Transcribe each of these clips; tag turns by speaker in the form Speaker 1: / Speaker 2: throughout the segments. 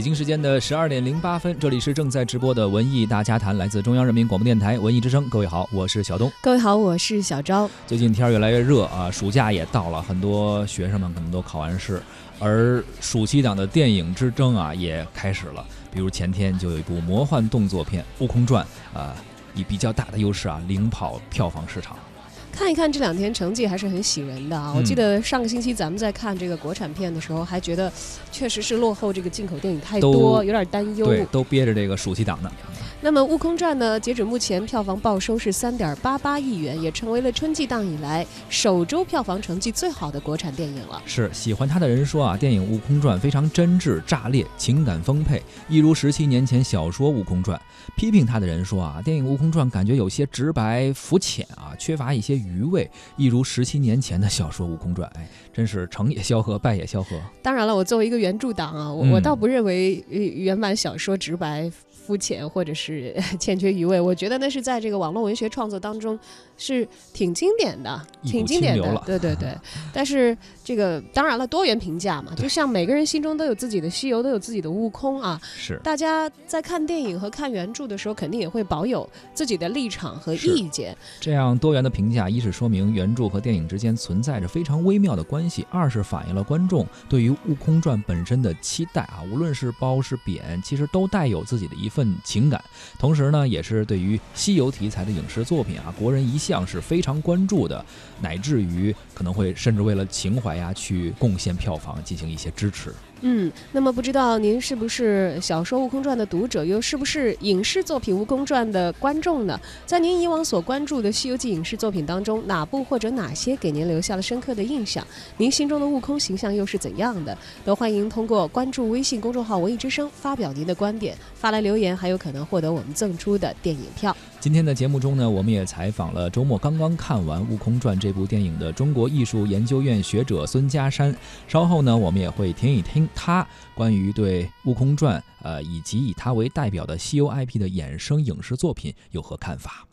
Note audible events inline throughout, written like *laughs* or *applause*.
Speaker 1: 北京时间的十二点零八分，这里是正在直播的文艺大家谈，来自中央人民广播电台文艺之声。各位好，我是小东。
Speaker 2: 各位好，我是小昭。
Speaker 1: 最近天越来越热啊，暑假也到了，很多学生们可能都考完试，而暑期档的电影之争啊也开始了。比如前天就有一部魔幻动作片《悟空传》，啊，以比较大的优势啊领跑票房市场。
Speaker 2: 看一看这两天成绩还是很喜人的啊！我记得上个星期咱们在看这个国产片的时候，还觉得确实是落后这个进口电影太多，有点担忧。
Speaker 1: 对，都憋着这个暑期档呢。
Speaker 2: 那么《悟空传》呢，截止目前票房报收是三点八八亿元，也成为了春季档以来首周票房成绩最好的国产电影了。
Speaker 1: 是喜欢他的人说啊，电影《悟空传》非常真挚、炸裂，情感丰沛，一如十七年前小说《悟空传》。批评他的人说啊，电影《悟空传》感觉有些直白、肤浅啊，缺乏一些余味，一如十七年前的小说《悟空传》。哎，真是成也萧何，败也萧何。
Speaker 2: 当然了，我作为一个原著党啊，我我倒不认为原版小说直白。肤浅或者是 *laughs* 欠缺余味，我觉得那是在这个网络文学创作当中是挺经典的，挺经典的。对对对，*laughs* 但是这个当然了，多元评价嘛，就像每个人心中都有自己的西游，都有自己的悟空啊。
Speaker 1: 是。
Speaker 2: 大家在看电影和看原著的时候，肯定也会保有自己的立场和意见。
Speaker 1: 这样多元的评价，一是说明原著和电影之间存在着非常微妙的关系；二是反映了观众对于《悟空传》本身的期待啊，无论是褒是贬，其实都带有自己的一份。情感，同时呢，也是对于西游题材的影视作品啊，国人一向是非常关注的，乃至于可能会甚至为了情怀呀，去贡献票房，进行一些支持。
Speaker 2: 嗯，那么不知道您是不是小说《悟空传》的读者，又是不是影视作品《悟空传》的观众呢？在您以往所关注的《西游记》影视作品当中，哪部或者哪些给您留下了深刻的印象？您心中的悟空形象又是怎样的？都欢迎通过关注微信公众号“文艺之声”发表您的观点，发来留言，还有可能获得我们赠出的电影票。
Speaker 1: 今天的节目中呢，我们也采访了周末刚刚看完《悟空传》这部电影的中国艺术研究院学者孙家山。稍后呢，我们也会听一听他关于对《悟空传》呃以及以他为代表的西游 IP 的衍生影视作品有何看法。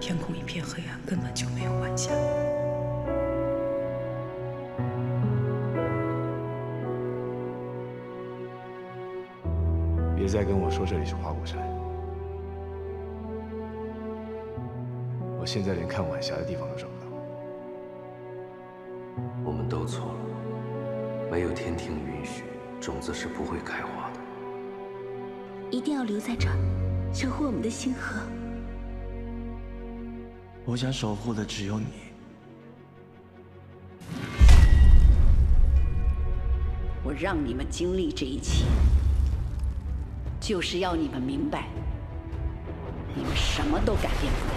Speaker 3: 天空一片黑暗，根本就没有晚霞。
Speaker 4: 别再跟我说这里是花果山，我现在连看晚霞的地方都找不到。
Speaker 5: 我们都错了，没有天庭允许，种子是不会开花的。
Speaker 6: 一定要留在这儿，守护我们的星河。
Speaker 7: 我想守护的只有你。
Speaker 8: 我让你们经历这一切，就是要你们明白，你们什么都改变不了。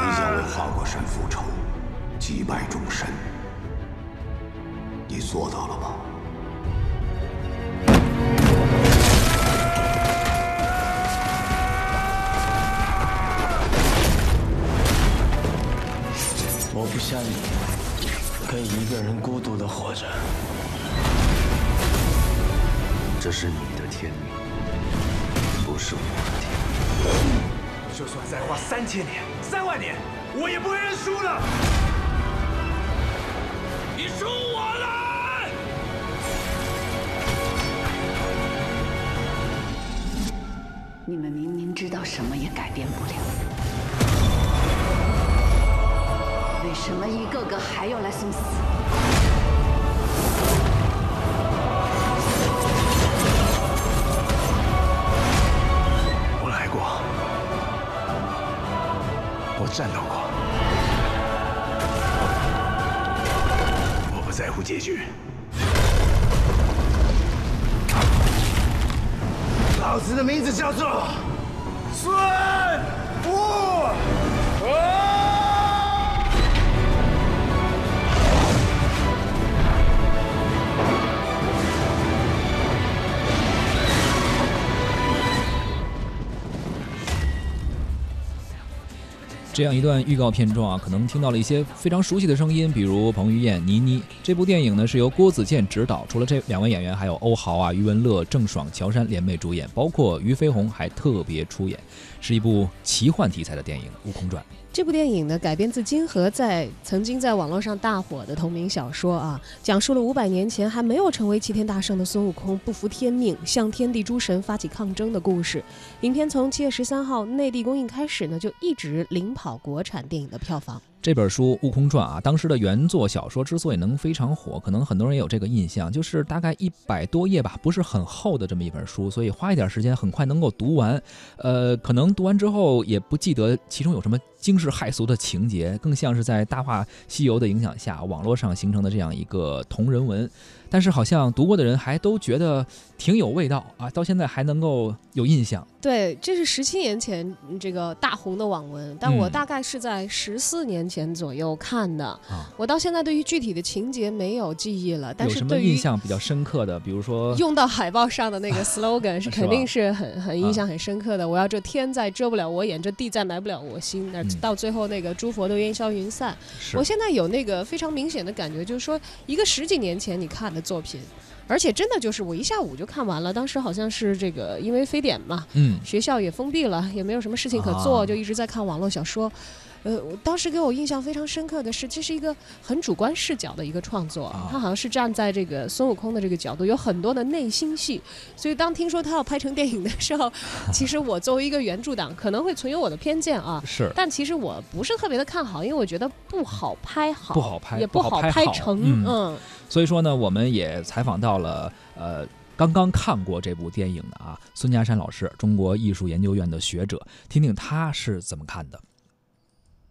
Speaker 9: 你想为花果山复仇，击败众神，你做到了吗？
Speaker 7: 不像你，可以一个人孤独的活着。
Speaker 5: 这是你的天命，不是我的天命。
Speaker 4: 就算再花三千年、三万年，我也不会认输的。
Speaker 10: 你输我了！
Speaker 8: 你们明明知道什么也改变不了。什么一个个还要来送死？
Speaker 4: 我来过，我战斗过，我不在乎结局。老子的名字叫做孙
Speaker 1: 这样一段预告片中啊，可能听到了一些非常熟悉的声音，比如彭于晏、倪妮。这部电影呢是由郭子健执导，除了这两位演员，还有欧豪啊、余文乐、郑爽、乔杉联袂主演，包括俞飞鸿还特别出演，是一部奇幻题材的电影《悟空传》。
Speaker 2: 这部电影呢，改编自金河在曾经在网络上大火的同名小说啊，讲述了五百年前还没有成为齐天大圣的孙悟空不服天命，向天地诸神发起抗争的故事。影片从七月十三号内地公映开始呢，就一直领跑国产电影的票房。
Speaker 1: 这本书《悟空传》啊，当时的原作小说之所以能非常火，可能很多人也有这个印象，就是大概一百多页吧，不是很厚的这么一本书，所以花一点时间很快能够读完。呃，可能读完之后也不记得其中有什么惊世骇俗的情节，更像是在《大话西游》的影响下，网络上形成的这样一个同人文。但是好像读过的人还都觉得挺有味道啊，到现在还能够有印象。
Speaker 2: 对，这是十七年前这个大红的网文，但我大概是在十四年前左右看的。啊，我到现在对于具体的情节没有记忆了。但是对
Speaker 1: 于印象比较深刻的，比如说
Speaker 2: 用到海报上的那个 *laughs* slogan 是肯定是很很印象很深刻的。我要这天再遮不了我眼，这地再埋不了我心。那到最后那个诸佛都烟消云散。我现在有那个非常明显的感觉，就是说一个十几年前你看的作品。而且真的就是我一下午就看完了，当时好像是这个因为非典嘛，嗯，学校也封闭了，也没有什么事情可做，就一直在看网络小说。呃，当时给我印象非常深刻的是，这是一个很主观视角的一个创作，他好像是站在这个孙悟空的这个角度，有很多的内心戏。所以当听说他要拍成电影的时候，其实我作为一个原著党，可能会存有我的偏见啊。
Speaker 1: 是。
Speaker 2: 但其实我不是特别的看好，因为我觉得不好拍好，
Speaker 1: 不好拍，
Speaker 2: 也
Speaker 1: 不
Speaker 2: 好
Speaker 1: 拍
Speaker 2: 成。嗯。
Speaker 1: 所以说呢，我们也采访到了呃刚刚看过这部电影的啊孙家山老师，中国艺术研究院的学者，听听他是怎么看的。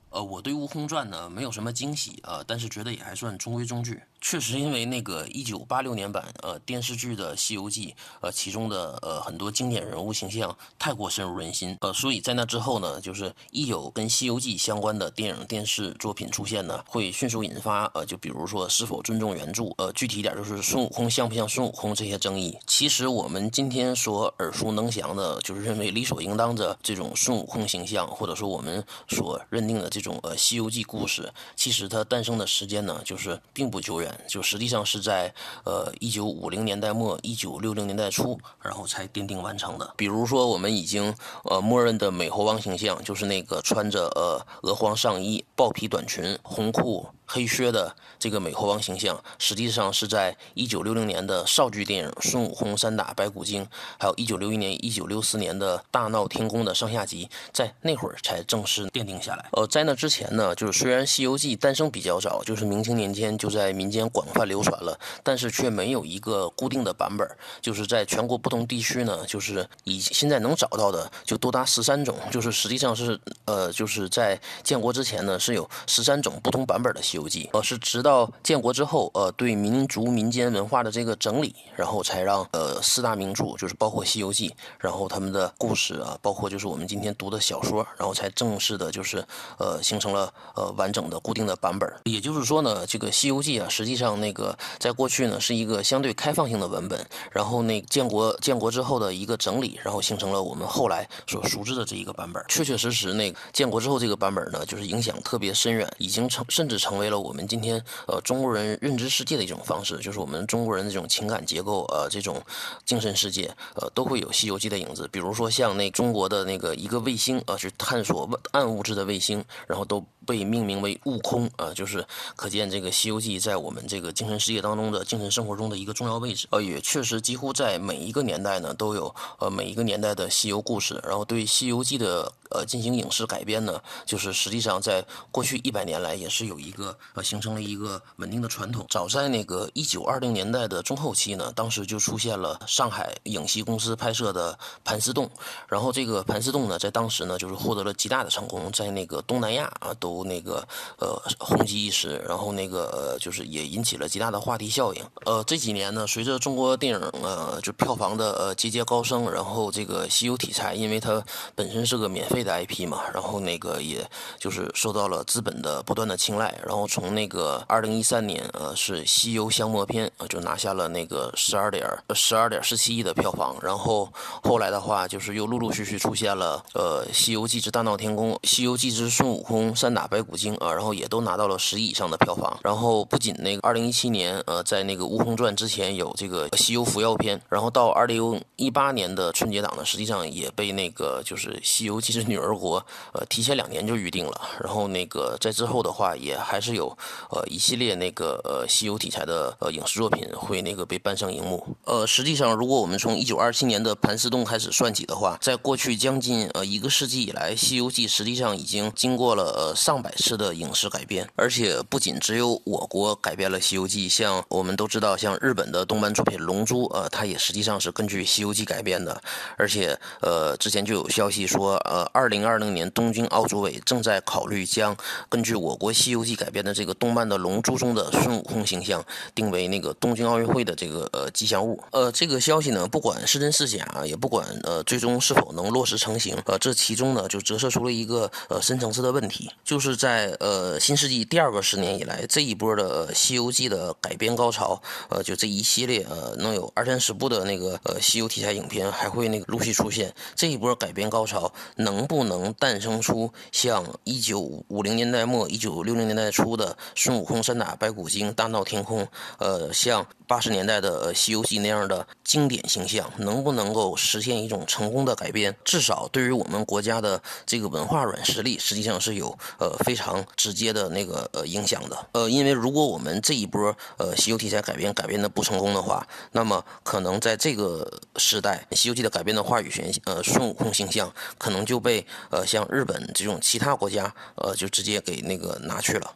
Speaker 11: 呃，我对《悟空传》呢没有什么惊喜啊，但是觉得也还算中规中矩。确实，因为那个一九八六年版呃电视剧的《西游记》，呃其中的呃很多经典人物形象太过深入人心，呃所以在那之后呢，就是一有跟《西游记》相关的电影电视作品出现呢，会迅速引发呃就比如说是否尊重原著，呃具体一点就是孙悟空像不像孙悟空这些争议。其实我们今天所耳熟能详的，就是认为理所应当的这种孙悟空形象，或者说我们所认定的这种呃《西游记》故事，其实它诞生的时间呢，就是并不久远。就实际上是在呃一九五零年代末一九六零年代初，然后才奠定完成的。比如说，我们已经呃默认的美猴王形象，就是那个穿着呃鹅黄上衣、豹皮短裙、红裤。黑靴的这个美猴王形象，实际上是在一九六零年的少剧电影《孙悟空三打白骨精》，还有一九六一年、一九六四年的大闹天宫的上下集，在那会儿才正式奠定下来。呃，在那之前呢，就是虽然《西游记》诞生比较早，就是明清年间就在民间广泛流传了，但是却没有一个固定的版本。就是在全国不同地区呢，就是以现在能找到的就多达十三种，就是实际上是呃，就是在建国之前呢，是有十三种不同版本的西。《西游记》呃是直到建国之后，呃对民族民间文化的这个整理，然后才让呃四大名著，就是包括《西游记》，然后他们的故事啊，包括就是我们今天读的小说，然后才正式的就是呃形成了呃完整的固定的版本。也就是说呢，这个《西游记》啊，实际上那个在过去呢是一个相对开放性的文本，然后那建国建国之后的一个整理，然后形成了我们后来所熟知的这一个版本。确确实实，那个建国之后这个版本呢，就是影响特别深远，已经成甚至成为。为了我们今天呃中国人认知世界的一种方式，就是我们中国人这种情感结构呃这种精神世界呃都会有《西游记》的影子。比如说像那中国的那个一个卫星啊，去探索暗物质的卫星，然后都被命名为悟空啊，就是可见这个《西游记》在我们这个精神世界当中的精神生活中的一个重要位置。呃，也确实几乎在每一个年代呢都有呃每一个年代的西游故事，然后对《西游记》的呃进行影视改编呢，就是实际上在过去一百年来也是有一个。呃，形成了一个稳定的传统。早在那个一九二零年代的中后期呢，当时就出现了上海影戏公司拍摄的《盘丝洞》，然后这个《盘丝洞》呢，在当时呢，就是获得了极大的成功，在那个东南亚啊，都那个呃红极一时，然后那个就是也引起了极大的话题效应。呃，这几年呢，随着中国电影呃就票房的呃节节高升，然后这个西游题材，因为它本身是个免费的 IP 嘛，然后那个也就是受到了资本的不断的青睐，然后从那个二零一三年呃是《西游降魔篇》呃就拿下了那个十二点十二点十七亿的票房，然后后来的话就是又陆陆续续出现了呃《西游记之大闹天宫》《西游记之孙悟空三打白骨精》啊，然后也都拿到了十亿以上的票房，然后不仅那个二零一七年呃在那个《悟空传》之前有这个《西游伏妖篇》，然后到二零一八年的春节档呢，实际上也被那个就是《西游记之女儿国》呃提前两年就预定了，然后那个在之后的话也还是有呃一系列那个呃西游题材的呃影视作品会那个被搬上荧幕。呃，实际上如果我们从一九二七年的盘丝洞开始算起的话，在过去将近呃一个世纪以来，《西游记》实际上已经经过了呃上百次的影视改编，而且不仅只有我国改编了《西游记》，像我们都知道，像日本的动漫作品《龙珠》呃，它也实际上是根据《西游记》改编的，而且呃之前就有消息说，呃，二零二零年东京奥组委正在考虑将根据我国《西游记》改编的这个动漫的《龙珠》中的孙悟空形象定为那个东京奥运会的这个呃吉祥物。呃，这个消息呢，不管是真是假啊，也不管呃最终是否能落实成型，呃，这其中呢就折射出了一个呃深层次的问题，就是在呃新世纪第二个十年以来，这一波的《西游记》的改编高潮，呃，就这一系列呃能有二三十部的那个呃西游题材影片还会那个陆续出现，这一波改编高潮能不能诞生出像一九五零年代末、一九六零年代初出的孙悟空三打白骨精大闹天宫，呃，像八十年代的《西游记》那样的经典形象，能不能够实现一种成功的改编？至少对于我们国家的这个文化软实力，实际上是有呃非常直接的那个呃影响的。呃，因为如果我们这一波呃西游题材改编改编的不成功的话，那么可能在这个时代，《西游记》的改编的话语权，呃，孙悟空形象可能就被呃像日本这种其他国家呃就直接给那个拿去了。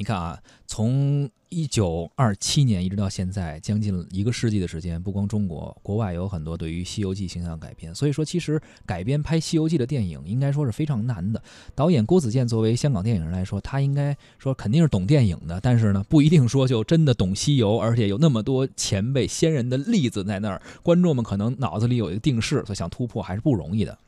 Speaker 1: 你看啊，从一九二七年一直到现在，将近一个世纪的时间，不光中国，国外有很多对于《西游记》形象改编。所以说，其实改编拍《西游记》的电影，应该说是非常难的。导演郭子健作为香港电影人来说，他应该说肯定是懂电影的，但是呢，不一定说就真的懂西游，而且有那么多前辈先人的例子在那儿，观众们可能脑子里有一个定式，所以想突破还是不容易的。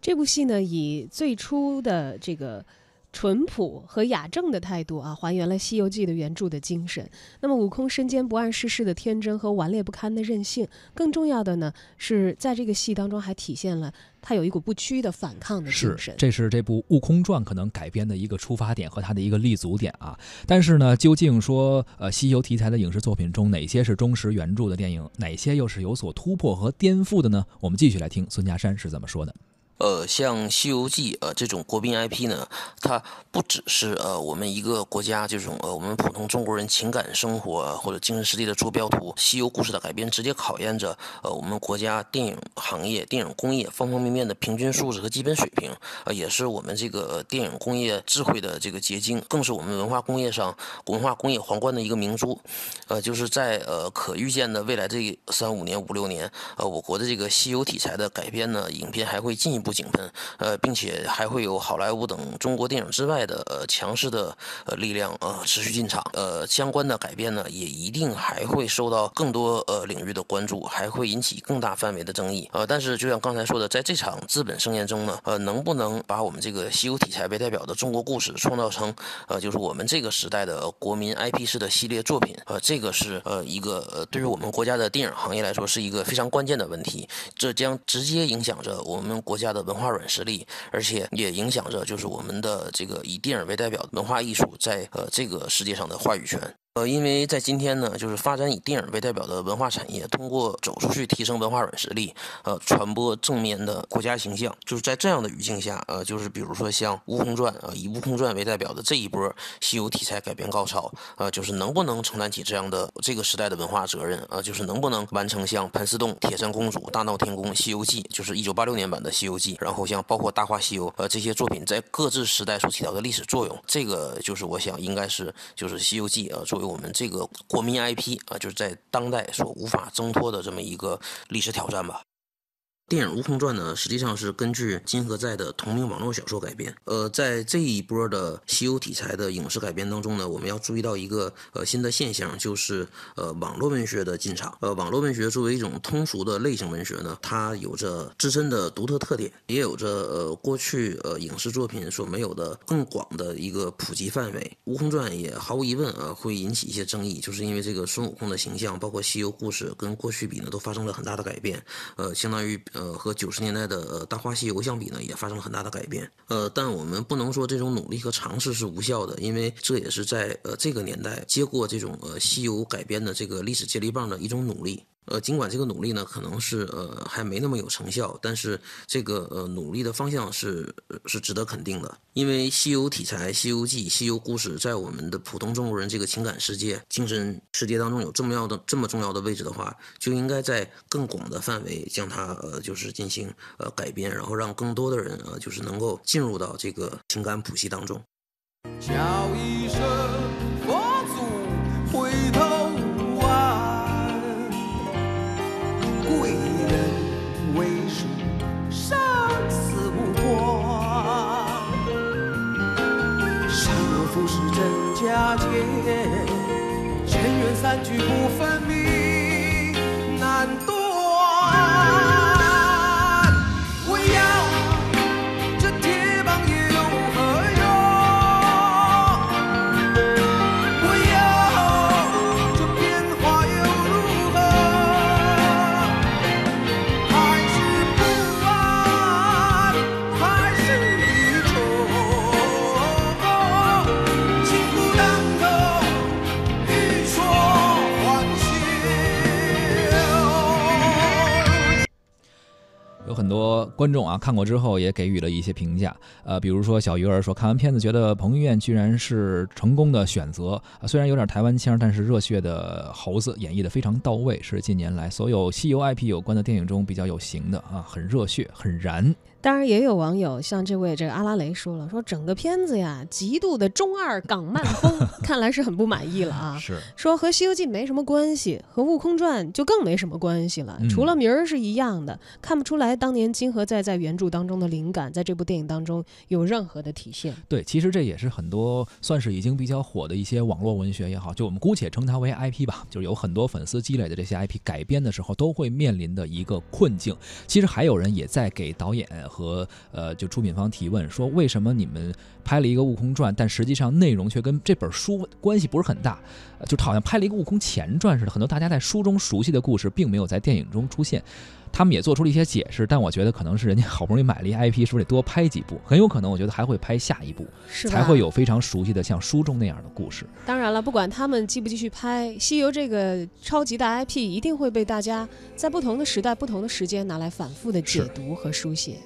Speaker 2: 这部戏呢，以最初的这个。淳朴和雅正的态度啊，还原了《西游记》的原著的精神。那么，悟空身兼不谙世事的天真和顽劣不堪的任性，更重要的呢，是在这个戏当中还体现了他有一股不屈的反抗的精神。
Speaker 1: 这是这部《悟空传》可能改编的一个出发点和他的一个立足点啊。但是呢，究竟说呃西游题材的影视作品中哪些是忠实原著的电影，哪些又是有所突破和颠覆的呢？我们继续来听孙家山是怎么说的。
Speaker 11: 呃，像《西游记》呃这种国宾 IP 呢，它不只是呃我们一个国家这种呃我们普通中国人情感生活或者精神实力的坐标图。西游故事的改编直接考验着呃我们国家电影行业、电影工业方方面面的平均素质和基本水平，呃也是我们这个电影工业智慧的这个结晶，更是我们文化工业上文化工业皇冠的一个明珠。呃，就是在呃可预见的未来这三五年、五六年，呃我国的这个西游题材的改编呢，影片还会进一步。井喷，呃，并且还会有好莱坞等中国电影之外的呃强势的呃力量呃持续进场，呃，相关的改变呢也一定还会受到更多呃领域的关注，还会引起更大范围的争议，呃，但是就像刚才说的，在这场资本盛宴中呢，呃，能不能把我们这个西游题材为代表的中国故事创造成呃就是我们这个时代的国民 IP 式的系列作品，呃，这个是呃一个呃对于我们国家的电影行业来说是一个非常关键的问题，这将直接影响着我们国家的。文化软实力，而且也影响着就是我们的这个以电影为代表的文化艺术在呃这个世界上的话语权。呃，因为在今天呢，就是发展以电影为代表的文化产业，通过走出去提升文化软实力，呃，传播正面的国家形象。就是在这样的语境下，呃，就是比如说像《悟空传》啊，以《悟空传》为代表的这一波西游题材改编高潮，呃，就是能不能承担起这样的这个时代的文化责任？呃，就是能不能完成像《盘丝洞》《铁扇公主》《大闹天宫》《西游记》，就是一九八六年版的《西游记》，然后像包括《大话西游》呃这些作品在各自时代所起到的历史作用，这个就是我想应该是就是《西游记》呃作我们这个。国民 IP 啊，就是在当代所无法挣脱的这么一个历史挑战吧。电影《悟空传》呢，实际上是根据金河在的同名网络小说改编。呃，在这一波的西游题材的影视改编当中呢，我们要注意到一个呃新的现象，就是呃网络文学的进场。呃，网络文学作为一种通俗的类型文学呢，它有着自身的独特特点，也有着呃过去呃影视作品所没有的更广的一个普及范围。《悟空传》也毫无疑问啊会引起一些争议，就是因为这个孙悟空的形象，包括西游故事跟过去比呢，都发生了很大的改变。呃，相当于呃呃和九十年代的《大话西游》相比呢，也发生了很大的改变。呃，但我们不能说这种努力和尝试是无效的，因为这也是在呃这个年代接过这种呃西游改编的这个历史接力棒的一种努力。呃，尽管这个努力呢可能是呃还没那么有成效，但是这个呃努力的方向是是值得肯定的。因为西游题材、西游记、西游故事在我们的普通中国人这个情感世界、精神世界当中有这么要的这么重要的位置的话，就应该在更广的范围将它呃就是进行呃改编，然后让更多的人呃就是能够进入到这个情感谱系当中。
Speaker 12: 叫一散聚不分明，
Speaker 1: 观众啊，看过之后也给予了一些评价，呃，比如说小鱼儿说，看完片子觉得彭于晏居然是成功的选择，虽然有点台湾腔，但是热血的猴子演绎的非常到位，是近年来所有西游 IP 有关的电影中比较有型的啊，很热血，很燃。
Speaker 2: 当然也有网友像这位这个阿拉蕾说了，说整个片子呀极度的中二港漫风，*laughs* 看来是很不满意了啊。
Speaker 1: 是
Speaker 2: 说和《西游记》没什么关系，和《悟空传》就更没什么关系了，除了名儿是一样的，看不出来当年金河在在原著当中的灵感，在这部电影当中有任何的体现。
Speaker 1: 对，其实这也是很多算是已经比较火的一些网络文学也好，就我们姑且称它为 IP 吧，就是有很多粉丝积累的这些 IP 改编的时候都会面临的一个困境。其实还有人也在给导演和呃。就出品方提问说：“为什么你们拍了一个《悟空传》，但实际上内容却跟这本书关系不是很大？就好像拍了一个《悟空前传》似的，很多大家在书中熟悉的故事，并没有在电影中出现。他们也做出了一些解释，但我觉得可能是人家好不容易买了一 IP，是不是得多拍几部？很有可能，我觉得还会拍下一部，才会有非常熟悉的像书中那样的故事。
Speaker 2: 当然了，不管他们继不继续拍《西游》这个超级大 IP，一定会被大家在不同的时代、不同的时间拿来反复的解读和书写。